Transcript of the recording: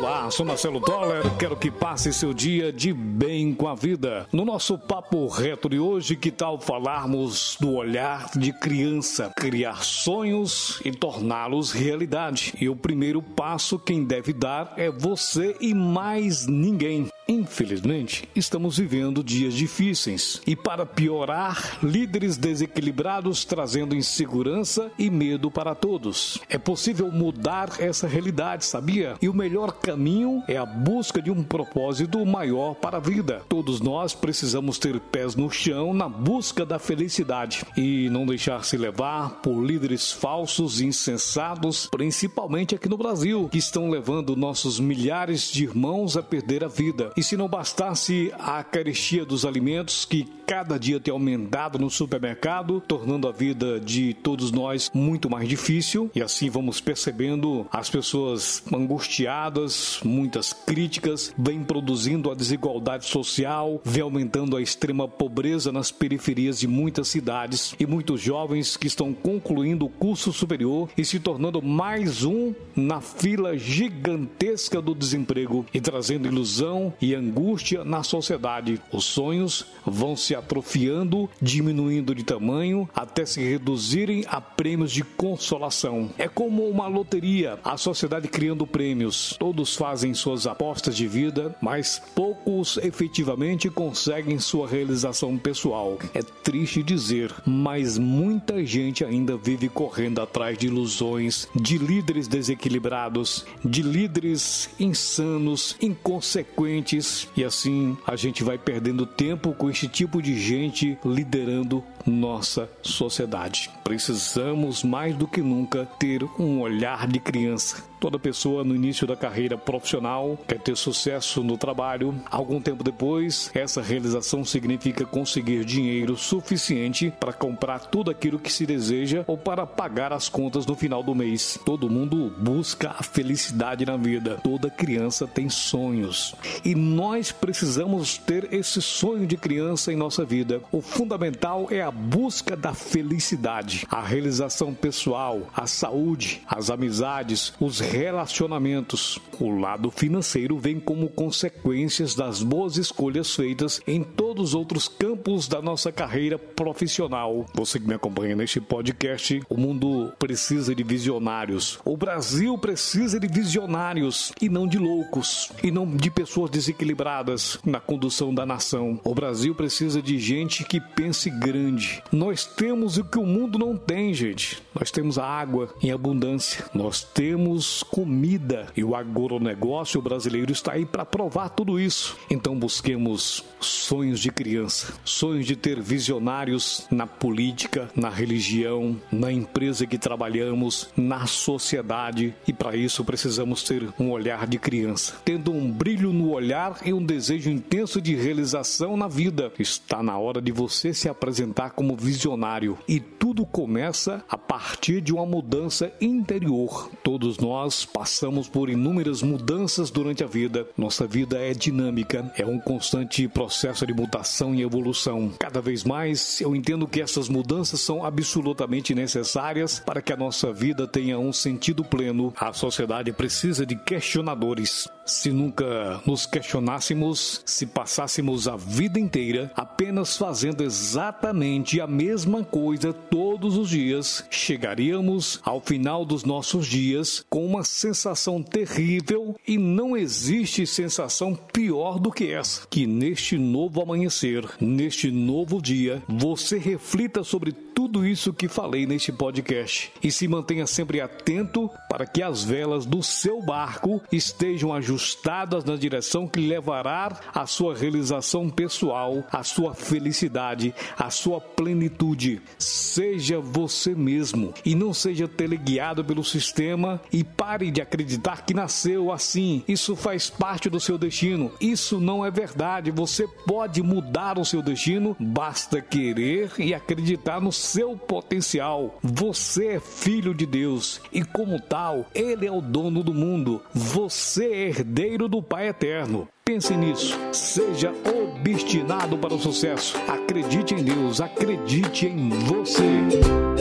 Olá, sou Marcelo Toller, quero que passe seu dia de bem com a vida. No nosso papo reto de hoje, que tal falarmos do olhar de criança, criar sonhos e torná-los realidade? E o primeiro passo quem deve dar é você e mais ninguém. Infelizmente, estamos vivendo dias difíceis e, para piorar, líderes desequilibrados trazendo insegurança e medo para todos. É possível mudar essa realidade, sabia? E o melhor caminho é a busca de um propósito maior para a vida. Todos nós precisamos ter pés no chão na busca da felicidade e não deixar se levar por líderes falsos e insensados, principalmente aqui no Brasil, que estão levando nossos milhares de irmãos a perder a vida e se não bastasse a carestia dos alimentos que cada dia tem aumentado no supermercado, tornando a vida de todos nós muito mais difícil, e assim vamos percebendo as pessoas angustiadas, muitas críticas, vem produzindo a desigualdade social, vem aumentando a extrema pobreza nas periferias de muitas cidades e muitos jovens que estão concluindo o curso superior e se tornando mais um na fila gigantesca do desemprego e trazendo ilusão e angústia na sociedade. Os sonhos vão se atrofiando, diminuindo de tamanho até se reduzirem a prêmios de consolação. É como uma loteria, a sociedade criando prêmios. Todos fazem suas apostas de vida, mas poucos efetivamente conseguem sua realização pessoal. É triste dizer, mas muita gente ainda vive correndo atrás de ilusões, de líderes desequilibrados, de líderes insanos, inconsequentes e assim a gente vai perdendo tempo com este tipo de gente liderando nossa sociedade. Precisamos mais do que nunca ter um olhar de criança. Toda pessoa no início da carreira profissional quer ter sucesso no trabalho. Algum tempo depois, essa realização significa conseguir dinheiro suficiente para comprar tudo aquilo que se deseja ou para pagar as contas no final do mês. Todo mundo busca a felicidade na vida. Toda criança tem sonhos. E nós precisamos ter esse sonho de criança em nossa vida. O fundamental é a busca da felicidade, a realização pessoal, a saúde, as amizades, os relacionamentos. O lado financeiro vem como consequências das boas escolhas feitas em todos os outros campos da nossa carreira profissional. Você que me acompanha neste podcast, o mundo precisa de visionários. O Brasil precisa de visionários e não de loucos e não de pessoas desequilibradas na condução da nação. O Brasil precisa de gente que pense grande. Nós temos o que o mundo não tem, gente. Nós temos a água em abundância. Nós temos comida e o agronegócio brasileiro está aí para provar tudo isso. Então busquemos sonhos de criança, sonhos de ter visionários na política, na religião, na empresa que trabalhamos, na sociedade e para isso precisamos ter um olhar de criança, tendo um brilho no olhar e um desejo intenso de realização na vida. Está na hora de você se apresentar como visionário e tudo começa a partir de uma mudança interior. Todos nós passamos por inúmeras mudanças durante a vida. Nossa vida é dinâmica, é um constante processo de mutação e evolução. Cada vez mais eu entendo que essas mudanças são absolutamente necessárias para que a nossa vida tenha um sentido pleno. A sociedade precisa de questionadores. Se nunca nos questionássemos, se passássemos a vida inteira apenas fazendo exatamente a mesma coisa todos os dias, chegaríamos ao final dos nossos dias com uma sensação terrível e não existe sensação pior do que essa. Que neste novo amanhecer, neste novo dia, você reflita sobre tudo isso que falei neste podcast e se mantenha sempre atento para que as velas do seu barco estejam ajustadas na direção que levará à sua realização pessoal, à sua felicidade, à sua plenitude. Seja você mesmo e não seja teleguiado pelo sistema e pare de acreditar que nasceu assim. Isso faz parte do seu destino. Isso não é verdade. Você pode mudar o seu destino, basta querer e acreditar no seu potencial. Você é filho de Deus e, como tal, Ele é o dono do mundo. Você é herdeiro do Pai Eterno. Pense nisso. Seja obstinado para o sucesso. Acredite em Deus. Acredite em você.